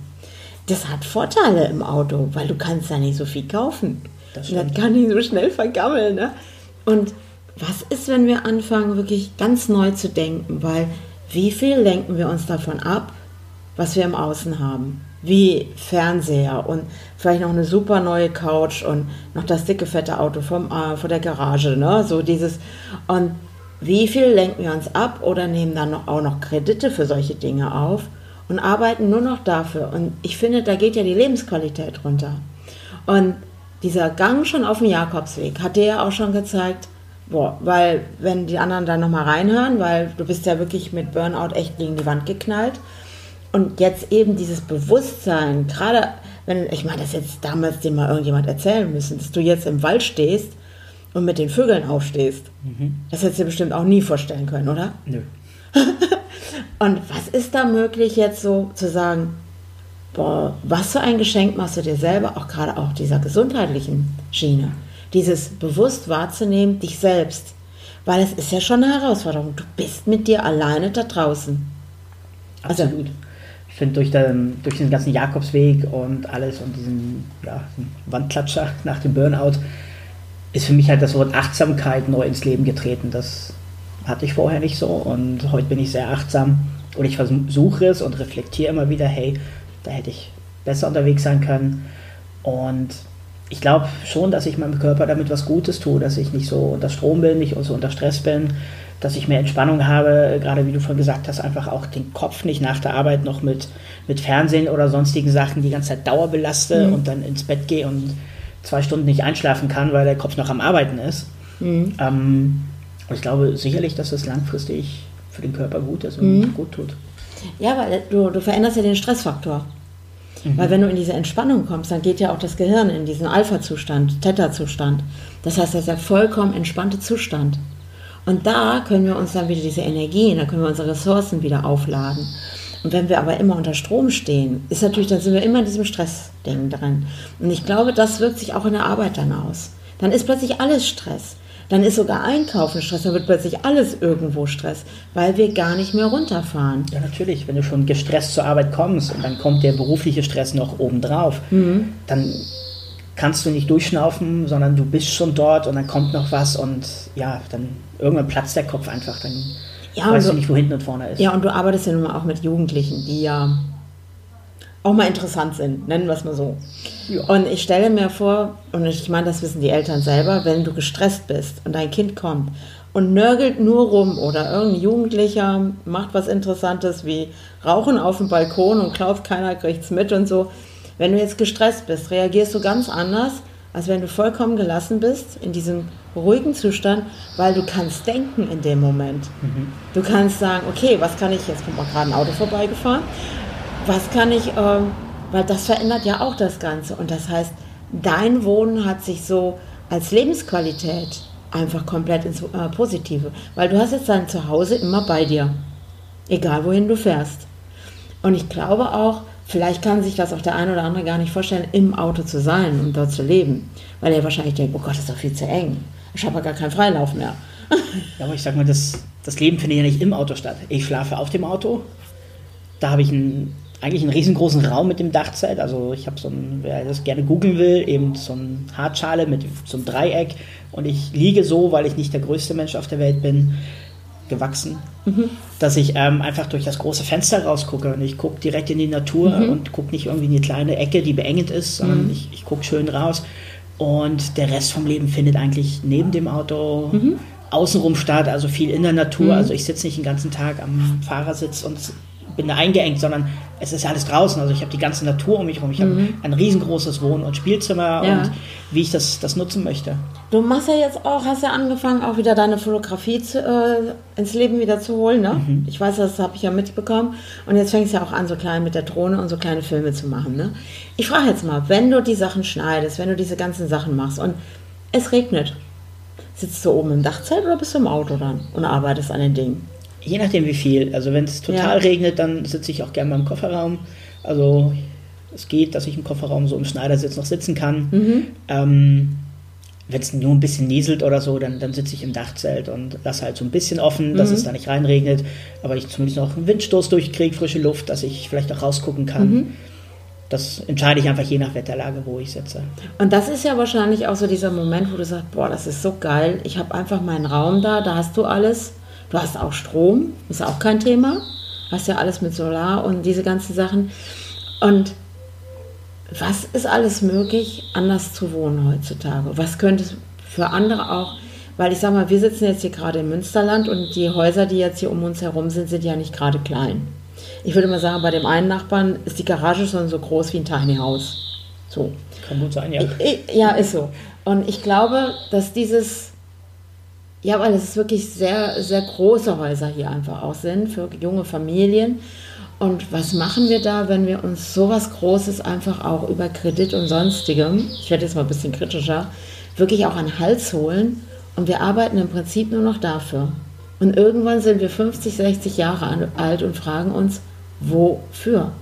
Speaker 1: Das hat Vorteile im Auto, weil du kannst da nicht so viel kaufen.
Speaker 2: Das
Speaker 1: und das kann nicht so schnell vergammeln. Ne? Und was ist, wenn wir anfangen, wirklich ganz neu zu denken? Weil wie viel lenken wir uns davon ab, was wir im Außen haben? Wie Fernseher und vielleicht noch eine super neue Couch und noch das dicke, fette Auto vom, äh, vor der Garage. Ne? So dieses. Und wie viel lenken wir uns ab oder nehmen dann noch, auch noch Kredite für solche Dinge auf und arbeiten nur noch dafür? Und ich finde, da geht ja die Lebensqualität runter. Und dieser Gang schon auf dem Jakobsweg hat dir ja auch schon gezeigt, boah, weil wenn die anderen da nochmal reinhören, weil du bist ja wirklich mit Burnout echt gegen die Wand geknallt. Und jetzt eben dieses Bewusstsein, gerade wenn, ich meine, das jetzt damals dir mal irgendjemand erzählen müssen, dass du jetzt im Wald stehst und mit den Vögeln aufstehst. Das hättest du dir bestimmt auch nie vorstellen können, oder?
Speaker 2: Nö.
Speaker 1: Und was ist da möglich jetzt so zu sagen, boah, was für ein Geschenk machst du dir selber, auch gerade auch dieser gesundheitlichen Schiene, dieses bewusst wahrzunehmen, dich selbst. Weil es ist ja schon eine Herausforderung. Du bist mit dir alleine da draußen. Also-
Speaker 2: Absolut. Ich finde, durch den, durch den ganzen Jakobsweg und alles und diesen ja, Wandklatscher nach dem Burnout ist für mich halt das Wort Achtsamkeit neu ins Leben getreten. Das hatte ich vorher nicht so und heute bin ich sehr achtsam und ich versuche es und reflektiere immer wieder, hey, da hätte ich besser unterwegs sein können. Und ich glaube schon, dass ich meinem Körper damit was Gutes tue, dass ich nicht so unter Strom bin, nicht so unter Stress bin, dass ich mehr Entspannung habe, gerade wie du vorhin gesagt hast, einfach auch den Kopf nicht nach der Arbeit noch mit, mit Fernsehen oder sonstigen Sachen die ganze Zeit Dauer belaste und dann ins Bett gehe und zwei Stunden nicht einschlafen kann, weil der Kopf noch am Arbeiten ist. Ähm, und ich glaube sicherlich, dass das langfristig für den Körper gut ist und gut tut.
Speaker 1: Ja, weil du, du veränderst ja den Stressfaktor. Weil wenn du in diese Entspannung kommst, dann geht ja auch das Gehirn in diesen Alpha-Zustand, Theta-Zustand. Das heißt, das ist der vollkommen entspannte Zustand. Und da können wir uns dann wieder diese Energien, da können wir unsere Ressourcen wieder aufladen. Und wenn wir aber immer unter Strom stehen, ist natürlich, dann sind wir immer in diesem Stressding drin. Und ich glaube, das wirkt sich auch in der Arbeit dann aus. Dann ist plötzlich alles Stress. Dann ist sogar Einkaufen Stress, dann wird plötzlich alles irgendwo Stress, weil wir gar nicht mehr runterfahren.
Speaker 2: Ja, natürlich. Wenn du schon gestresst zur Arbeit kommst und dann kommt der berufliche Stress noch obendrauf, dann kannst du nicht durchschnaufen, sondern du bist schon dort und dann kommt noch was und ja, dann irgendwann platzt der Kopf einfach. Dann
Speaker 1: Ja,
Speaker 2: weißt du
Speaker 1: du-
Speaker 2: nicht, wo hinten und vorne ist.
Speaker 1: Ja, und du arbeitest ja nun mal auch mit Jugendlichen, die ja auch mal interessant sind, nennen wir es mal so.
Speaker 2: Ja.
Speaker 1: Und ich stelle mir vor, und ich meine, das wissen die Eltern selber, wenn du gestresst bist und dein Kind kommt und nörgelt nur rum oder irgendein Jugendlicher macht was Interessantes wie Rauchen auf dem Balkon und klaut keiner kriegt's mit und so. Wenn du jetzt gestresst bist, reagierst du ganz anders, als wenn du vollkommen gelassen bist, in diesem ruhigen Zustand, weil du kannst denken in dem Moment. Du kannst sagen, okay, was kann ich, jetzt kommt mal gerade ein Auto vorbeigefahren, was kann ich, ähm, weil das verändert ja auch das Ganze. Und das heißt, dein Wohnen hat sich so als Lebensqualität einfach komplett ins äh, Positive, weil du hast jetzt dein Zuhause immer bei dir, egal wohin du fährst. Und ich glaube auch, vielleicht kann sich das auch der eine oder andere gar nicht vorstellen, im Auto zu sein und dort zu leben, weil er wahrscheinlich denkt, oh Gott, das ist doch viel zu eng. Ich habe ja gar keinen Freilauf mehr.
Speaker 2: Ja, aber ich sag mal, das, das Leben findet ja nicht im Auto statt. Ich schlafe auf dem Auto. Da habe ich einen, eigentlich einen riesengroßen Raum mit dem Dachzelt. Also ich habe so ein, wer das gerne googeln will, eben so eine Hartschale mit so einem Dreieck. Und ich liege so, weil ich nicht der größte Mensch auf der Welt bin, gewachsen, dass ich ähm, einfach durch das große Fenster rausgucke und ich gucke direkt in die Natur und gucke nicht irgendwie in die kleine Ecke, die beengend ist, sondern ich, ich gucke schön raus. Und der Rest vom Leben findet eigentlich neben dem Auto außenrum statt, also viel in der Natur. Also ich sitze nicht den ganzen Tag am Fahrersitz und bin da eingeengt, sondern es ist alles draußen. Also ich habe die ganze Natur um mich herum. Ich habe ein riesengroßes Wohn- und Spielzimmer
Speaker 1: Ja.
Speaker 2: und wie ich das, das nutzen möchte.
Speaker 1: Du machst ja jetzt auch, hast ja angefangen, auch wieder deine Fotografie zu, äh, ins Leben wieder zu holen, ne? Ich weiß, das habe ich ja mitbekommen. Und jetzt fängst du ja auch an, so klein mit der Drohne und so kleine Filme zu machen, ne? Ich frage jetzt mal, wenn du die Sachen schneidest, wenn du diese ganzen Sachen machst und es regnet, sitzt du oben im Dachzelt oder bist du im Auto dann und arbeitest an den Dingen?
Speaker 2: Je nachdem wie viel. Also wenn es total
Speaker 1: Ja.
Speaker 2: regnet, dann sitze ich auch gerne mal im Kofferraum. Also es geht, dass ich im Kofferraum so im Schneidersitz noch sitzen kann. Ähm, wenn es nur ein bisschen nieselt oder so, dann, dann sitze ich im Dachzelt und lasse halt so ein bisschen offen, dass es da nicht reinregnet, aber ich zumindest noch einen Windstoß durchkriege, frische Luft, dass ich vielleicht auch rausgucken kann. Das entscheide ich einfach je nach Wetterlage, wo ich sitze.
Speaker 1: Und das ist ja wahrscheinlich auch so dieser Moment, wo du sagst, boah, das ist so geil. Ich habe einfach meinen Raum da, da hast du alles. Du hast auch Strom, ist auch kein Thema. Hast ja alles mit Solar und diese ganzen Sachen. Und was ist alles möglich, anders zu wohnen heutzutage? Was könnte es für andere auch, weil ich sag mal, wir sitzen jetzt hier gerade im Münsterland und die Häuser, die jetzt hier um uns herum sind, sind ja nicht gerade klein. Ich würde mal sagen, bei dem einen Nachbarn ist die Garage schon so groß wie ein Tiny House. So.
Speaker 2: Kann gut sein, ja.
Speaker 1: Ich- Ja, ist so. Und ich glaube, dass dieses, ja, weil es wirklich sehr, sehr große Häuser hier einfach auch sind für junge Familien. Und was machen wir da, wenn wir uns sowas Großes einfach auch über Kredit und sonstigem, ich werde jetzt mal ein bisschen kritischer, wirklich auch an den Hals holen und wir arbeiten im Prinzip nur noch dafür. Und irgendwann sind wir 50, 60 Jahre alt und fragen uns, wofür?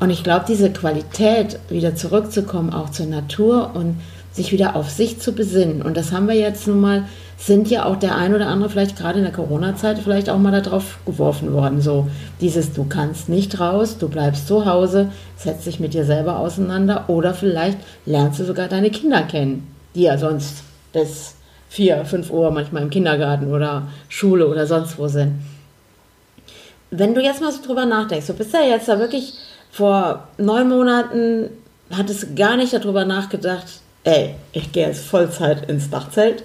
Speaker 1: Und ich glaube, diese Qualität, wieder zurückzukommen, auch zur Natur und sich wieder auf sich zu besinnen. Und das haben wir jetzt nun mal, sind ja auch der ein oder andere vielleicht gerade in der Corona-Zeit vielleicht auch mal darauf geworfen worden. So dieses, du kannst nicht raus, du bleibst zu Hause, setzt dich mit dir selber auseinander oder vielleicht lernst du sogar deine Kinder kennen, die ja sonst bis vier, fünf Uhr manchmal im Kindergarten oder Schule oder sonst wo sind wenn du jetzt mal so drüber nachdenkst, du bist ja jetzt da wirklich vor neun Monaten, hattest gar nicht darüber nachgedacht, ey, ich gehe jetzt Vollzeit ins Dachzelt.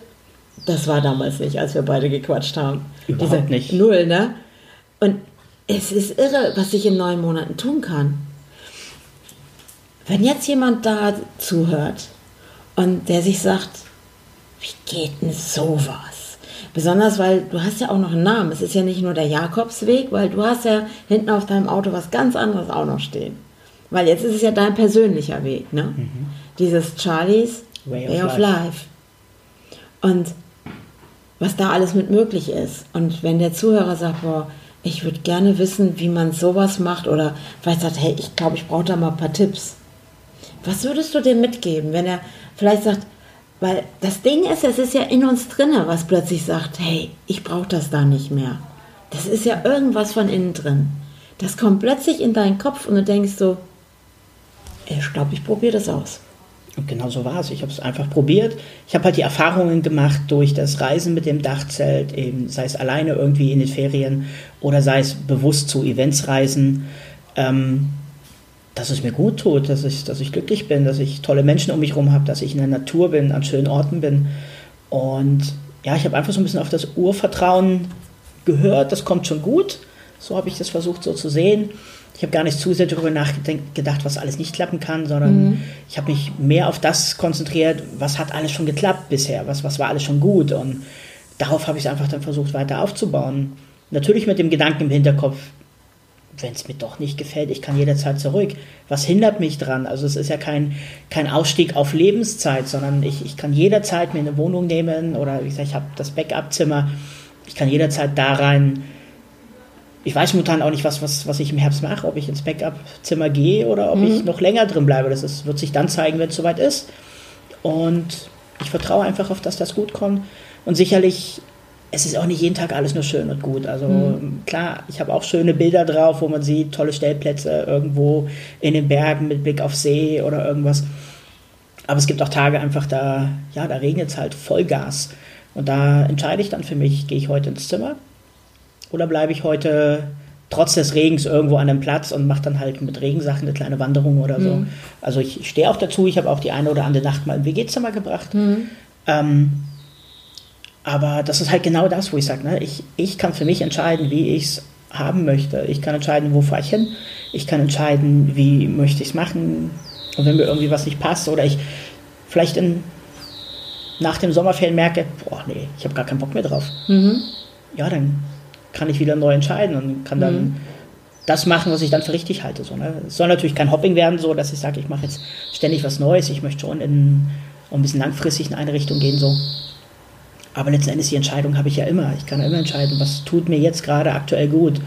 Speaker 1: Das war damals nicht, als wir beide gequatscht haben.
Speaker 2: Überhaupt nicht.
Speaker 1: Null, ne? Und es ist irre, was ich in neun Monaten tun kann. Wenn jetzt jemand da zuhört und der sich sagt, wie geht denn sowas? Besonders, weil du hast ja auch noch einen Namen. Es ist ja nicht nur der Jakobsweg, weil du hast ja hinten auf deinem Auto was ganz anderes auch noch stehen. Weil jetzt ist es ja dein persönlicher Weg, ne? Dieses Charlies
Speaker 2: Way
Speaker 1: Way,
Speaker 2: of
Speaker 1: of, Life. Und was da alles mit möglich ist. Und wenn der Zuhörer sagt, boah, ich würde gerne wissen, wie man sowas macht oder vielleicht sagt, hey, ich glaube, ich brauche da mal ein paar Tipps. Was würdest du dem mitgeben, wenn er vielleicht sagt, weil das Ding ist, es ist ja in uns drinne, was plötzlich sagt, hey, ich brauche das da nicht mehr. Das ist ja irgendwas von innen drin. Das kommt plötzlich in deinen Kopf und du denkst so, ich glaube, ich probiere das aus.
Speaker 2: Und genau so war es. Ich habe es einfach probiert. Ich habe halt die Erfahrungen gemacht durch das Reisen mit dem Dachzelt, eben sei es alleine irgendwie in den Ferien oder sei es bewusst zu Events reisen, ähm, dass es mir gut tut, dass ich, dass ich glücklich bin, dass ich tolle Menschen um mich herum habe, dass ich in der Natur bin, an schönen Orten bin. Und ja, ich habe einfach so ein bisschen auf das Urvertrauen gehört, das kommt schon gut. So habe ich das versucht so zu sehen. Ich habe gar nicht zu sehr darüber nachgedacht, was alles nicht klappen kann, sondern mhm. ich habe mich mehr auf das konzentriert, was hat alles schon geklappt bisher, was, was war alles schon gut. Und darauf habe ich es einfach dann versucht weiter aufzubauen. Natürlich mit dem Gedanken im Hinterkopf, wenn es mir doch nicht gefällt, ich kann jederzeit zurück. Was hindert mich dran? Also es ist ja kein, kein Ausstieg auf Lebenszeit, sondern ich, ich kann jederzeit mir eine Wohnung nehmen oder wie gesagt, ich habe das Backup-Zimmer. Ich kann jederzeit da rein. Ich weiß momentan auch nicht, was, was, was ich im Herbst mache, ob ich ins Backup-Zimmer gehe oder ob mhm. ich noch länger drin bleibe. Das ist, wird sich dann zeigen, wenn es soweit ist. Und ich vertraue einfach auf, dass das gut kommt. Und sicherlich es ist auch nicht jeden Tag alles nur schön und gut. Also mhm. klar, ich habe auch schöne Bilder drauf, wo man sieht, tolle Stellplätze irgendwo in den Bergen mit Blick auf See oder irgendwas. Aber es gibt auch Tage einfach, da, ja, da regnet es halt Vollgas. Und da entscheide ich dann für mich, gehe ich heute ins Zimmer oder bleibe ich heute trotz des Regens irgendwo an einem Platz und mache dann halt mit Regensachen eine kleine Wanderung oder so. Mhm. Also ich, ich stehe auch dazu, ich habe auch die eine oder andere Nacht mal im WG-Zimmer gebracht. Mhm. Ähm, aber das ist halt genau das, wo ich sage, ne? ich, ich kann für mich entscheiden, wie ich es haben möchte. Ich kann entscheiden, wo fahre ich hin. Ich kann entscheiden, wie möchte ich es machen. Und wenn mir irgendwie was nicht passt oder ich vielleicht in, nach dem Sommerferien merke, boah, nee, ich habe gar keinen Bock mehr drauf. Mhm. Ja, dann kann ich wieder neu entscheiden und kann dann mhm. das machen, was ich dann für richtig halte. So, ne? Es soll natürlich kein Hopping werden, so dass ich sage, ich mache jetzt ständig was Neues. Ich möchte schon in, ein bisschen langfristig in eine Richtung gehen. So. Aber letzten Endes die Entscheidung habe ich ja immer. Ich kann ja immer entscheiden, was tut mir jetzt gerade aktuell gut.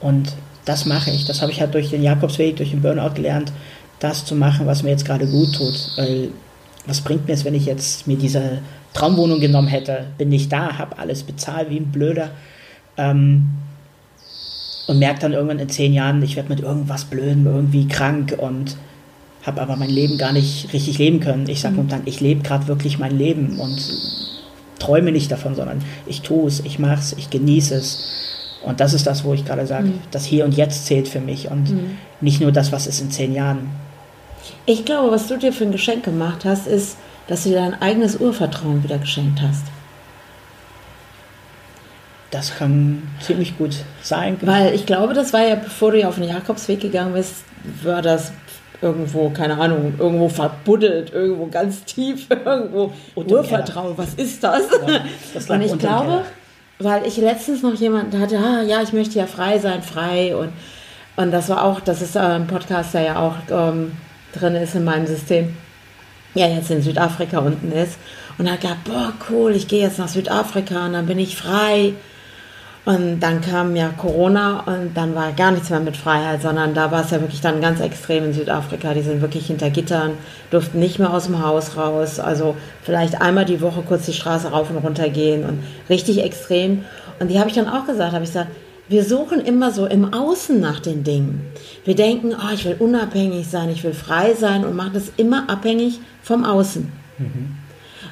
Speaker 2: Und das mache ich. Das habe ich halt durch den Jakobsweg, durch den Burnout gelernt, das zu machen, was mir jetzt gerade gut tut. Weil was bringt mir es, wenn ich jetzt mir diese Traumwohnung genommen hätte? Bin nicht da, habe alles bezahlt wie ein Blöder. Ähm, und merke dann irgendwann in zehn Jahren, ich werde mit irgendwas blöden, irgendwie krank und habe aber mein Leben gar nicht richtig leben können. Ich sage mhm. momentan, ich lebe gerade wirklich mein Leben und träume nicht davon, sondern ich tue es, ich mache es, ich genieße es. Und das ist das, wo ich gerade sage, mhm. das Hier und Jetzt zählt für mich und mhm. nicht nur das, was ist in zehn Jahren.
Speaker 1: Ich glaube, was du dir für ein Geschenk gemacht hast, ist, dass du dir dein eigenes Urvertrauen wieder geschenkt hast.
Speaker 2: Das kann ziemlich gut sein.
Speaker 1: Weil ich glaube, das war ja, bevor du ja auf den Jakobsweg gegangen bist, war das irgendwo, keine Ahnung, irgendwo verbuddelt, irgendwo ganz tief, irgendwo Urvertrauen. Was ist das? Ja, das und ich glaube, weil ich letztens noch jemanden hatte, ah, ja, ich möchte ja frei sein, frei und und das war auch, das ist ein Podcast, der ja auch ähm, drin ist in meinem System, ja jetzt in Südafrika unten ist und hat gesagt, boah cool, ich gehe jetzt nach Südafrika und dann bin ich frei und dann kam ja Corona und dann war gar nichts mehr mit Freiheit, sondern da war es ja wirklich dann ganz extrem in Südafrika. Die sind wirklich hinter Gittern, durften nicht mehr aus dem Haus raus. Also vielleicht einmal die Woche kurz die Straße rauf und runter gehen und richtig extrem. Und die habe ich dann auch gesagt, habe ich gesagt, wir suchen immer so im Außen nach den Dingen. Wir denken, oh, ich will unabhängig sein, ich will frei sein und machen das immer abhängig vom Außen. Mhm.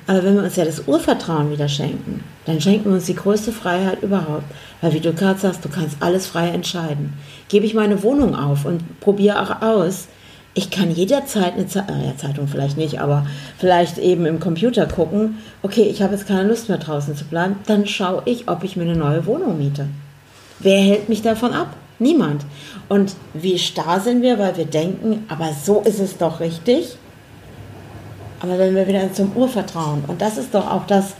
Speaker 1: Aber wenn wir uns ja das Urvertrauen wieder schenken, dann schenken wir uns die größte Freiheit überhaupt. Weil wie du gerade sagst, du kannst alles frei entscheiden. Gebe ich meine Wohnung auf und probiere auch aus. Ich kann jederzeit eine Ze äh, Zeitung vielleicht nicht, aber vielleicht eben im Computer gucken, okay, ich habe jetzt keine Lust mehr draußen zu bleiben, dann schaue ich, ob ich mir eine neue Wohnung miete. Wer hält mich davon ab? Niemand. Und wie starr sind wir, weil wir denken, aber so ist es doch richtig. Aber wenn wir wieder zum Urvertrauen, und das ist doch auch das,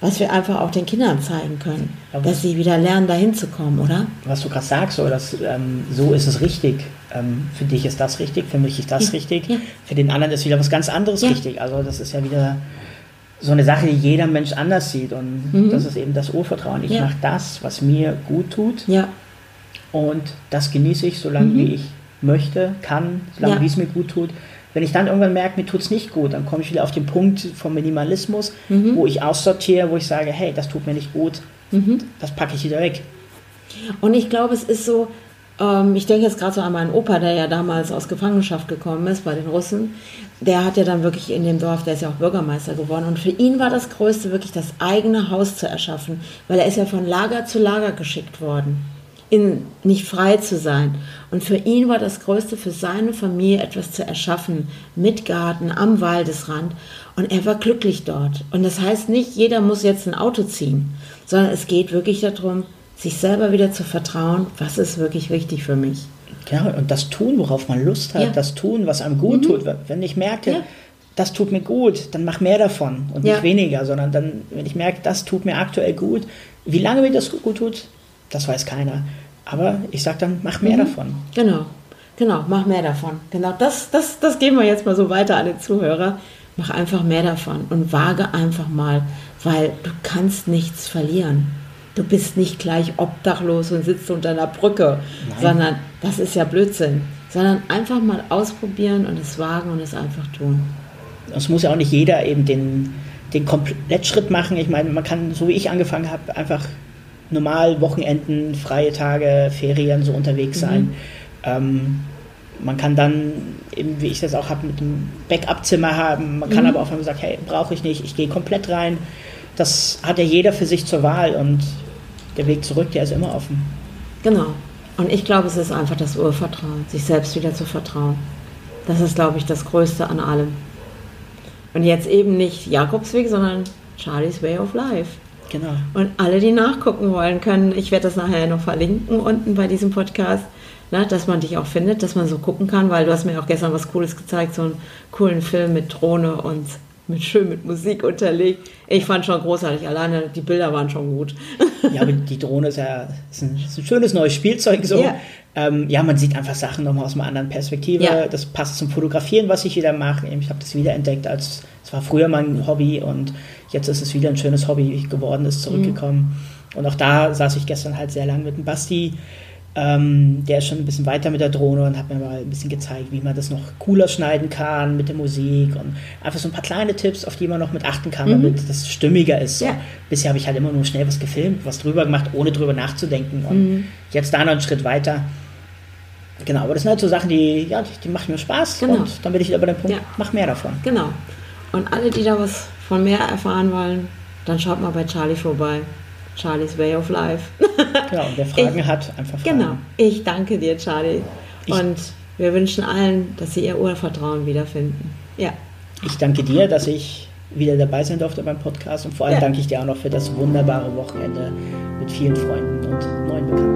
Speaker 1: was wir einfach auch den Kindern zeigen können, Aber dass sie wieder lernen, dahin zu kommen, oder?
Speaker 2: Was du gerade sagst, so, dass, ähm, so ist es richtig. Ähm, für dich ist das richtig, für mich ist das ja. richtig, ja. für den anderen ist wieder was ganz anderes ja. richtig. Also das ist ja wieder so eine Sache, die jeder Mensch anders sieht. Und mhm. das ist eben das Urvertrauen. Ich mache das, was mir gut tut. Und das genieße ich, solange mhm. wie ich möchte, kann, solange wie es mir gut tut. Wenn ich dann irgendwann merke, mir tut es nicht gut, dann komme ich wieder auf den Punkt vom Minimalismus, mhm. wo ich aussortiere, wo ich sage, hey, das tut mir nicht gut, mhm. das packe ich wieder weg.
Speaker 1: Und ich glaube, es ist so, ähm, ich denke jetzt gerade so an meinen Opa, der ja damals aus Gefangenschaft gekommen ist bei den Russen. Der hat ja dann wirklich in dem Dorf, der ist ja auch Bürgermeister geworden. Und für ihn war das Größte wirklich das eigene Haus zu erschaffen, weil er ist ja von Lager zu Lager geschickt worden in, nicht frei zu sein. Und für ihn war das Größte, für seine Familie etwas zu erschaffen, mit Garten, am Waldesrand. Und er war glücklich dort. Und das heißt nicht, jeder muss jetzt ein Auto ziehen, sondern es geht wirklich darum, sich selber wieder zu vertrauen, was ist wirklich wichtig für mich.
Speaker 2: Ja, und das tun, worauf man Lust hat, ja. das tun, was einem gut mhm. tut. Wenn ich merke, ja. das tut mir gut, dann mach mehr davon und ja. nicht weniger, sondern dann, wenn ich merke, das tut mir aktuell gut, wie lange mir das gut tut, das weiß keiner. Aber ich sage dann, mach mehr mhm. davon.
Speaker 1: Genau, genau, mach mehr davon. Genau, das, das, das geben wir jetzt mal so weiter an den Zuhörer. Mach einfach mehr davon und wage einfach mal, weil du kannst nichts verlieren. Du bist nicht gleich obdachlos und sitzt unter einer Brücke, Nein. sondern das ist ja Blödsinn. Sondern einfach mal ausprobieren und es wagen und es einfach tun.
Speaker 2: Es muss ja auch nicht jeder eben den, den Komplettschritt machen. Ich meine, man kann, so wie ich angefangen habe, einfach normal Wochenenden, freie Tage, Ferien so unterwegs sein. Mhm. Ähm, man kann dann, eben wie ich das auch habe, mit einem Backup-Zimmer haben. Man kann mhm. aber auch sagen, hey, brauche ich nicht, ich gehe komplett rein. Das hat ja jeder für sich zur Wahl und der Weg zurück, der ist immer offen.
Speaker 1: Genau. Und ich glaube, es ist einfach das Urvertrauen, sich selbst wieder zu vertrauen. Das ist, glaube ich, das Größte an allem. Und jetzt eben nicht Jakobsweg, sondern Charlie's Way of Life.
Speaker 2: Genau.
Speaker 1: Und alle, die nachgucken wollen, können, ich werde das nachher noch verlinken unten bei diesem Podcast, ne, dass man dich auch findet, dass man so gucken kann, weil du hast mir auch gestern was Cooles gezeigt, so einen coolen Film mit Drohne und mit schön mit Musik unterlegt. Ich fand schon großartig, alleine die Bilder waren schon gut.
Speaker 2: Ja, aber die Drohne ist ja ist ein, ist ein, schönes neues Spielzeug so. Ja. Ähm, ja, man sieht einfach Sachen nochmal aus einer anderen Perspektive. Ja. Das passt zum Fotografieren, was ich wieder mache. Ich habe das wiederentdeckt als, es war früher mein Hobby und jetzt ist es wieder ein schönes Hobby geworden, ist zurückgekommen. Mhm. Und auch da saß ich gestern halt sehr lang mit dem Basti. Ähm, der ist schon ein bisschen weiter mit der Drohne und hat mir mal ein bisschen gezeigt, wie man das noch cooler schneiden kann mit der Musik und einfach so ein paar kleine Tipps, auf die man noch mit achten kann, mhm. damit das stimmiger ist. So. Ja. Bisher habe ich halt immer nur schnell was gefilmt, was drüber gemacht, ohne drüber nachzudenken und mhm. jetzt da noch einen Schritt weiter. Genau, aber das sind halt so Sachen, die, ja, die, die machen mir Spaß genau. und dann bin ich wieder bei dem Punkt, ja. mach mehr davon.
Speaker 1: Genau. Und alle, die da was von mehr erfahren wollen, dann schaut mal bei Charlie vorbei. Charlie's Way of Life.
Speaker 2: genau, und wer Fragen ich, hat, einfach fragen.
Speaker 1: Genau. Ich danke dir, Charlie. Ich, und wir wünschen allen, dass sie ihr Urvertrauen wiederfinden. Ja.
Speaker 2: Ich danke dir, dass ich wieder dabei sein durfte beim Podcast und vor allem ja. danke ich dir auch noch für das wunderbare Wochenende mit vielen Freunden und neuen Bekannten.